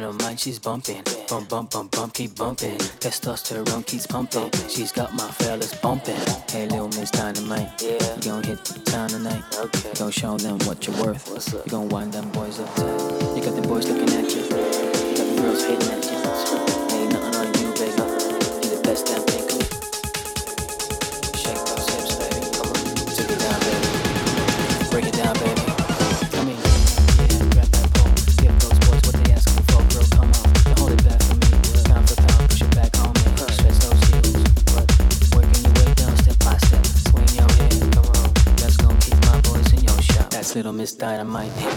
Dynamite, she's bumping. Bump, bump, bump, bump, keep bumping. Testosterone keeps pumping. She's got my fellas bumping. Hey, little Miss Dynamite. Yeah. You gon' hit the town tonight. Okay. Go show them what you're worth. What's up? You gon' wind them boys up tight. You got the boys looking at you. You got the girls hating at you. Ain't nothing on you, baby. You're the best damn thing. Dynamite.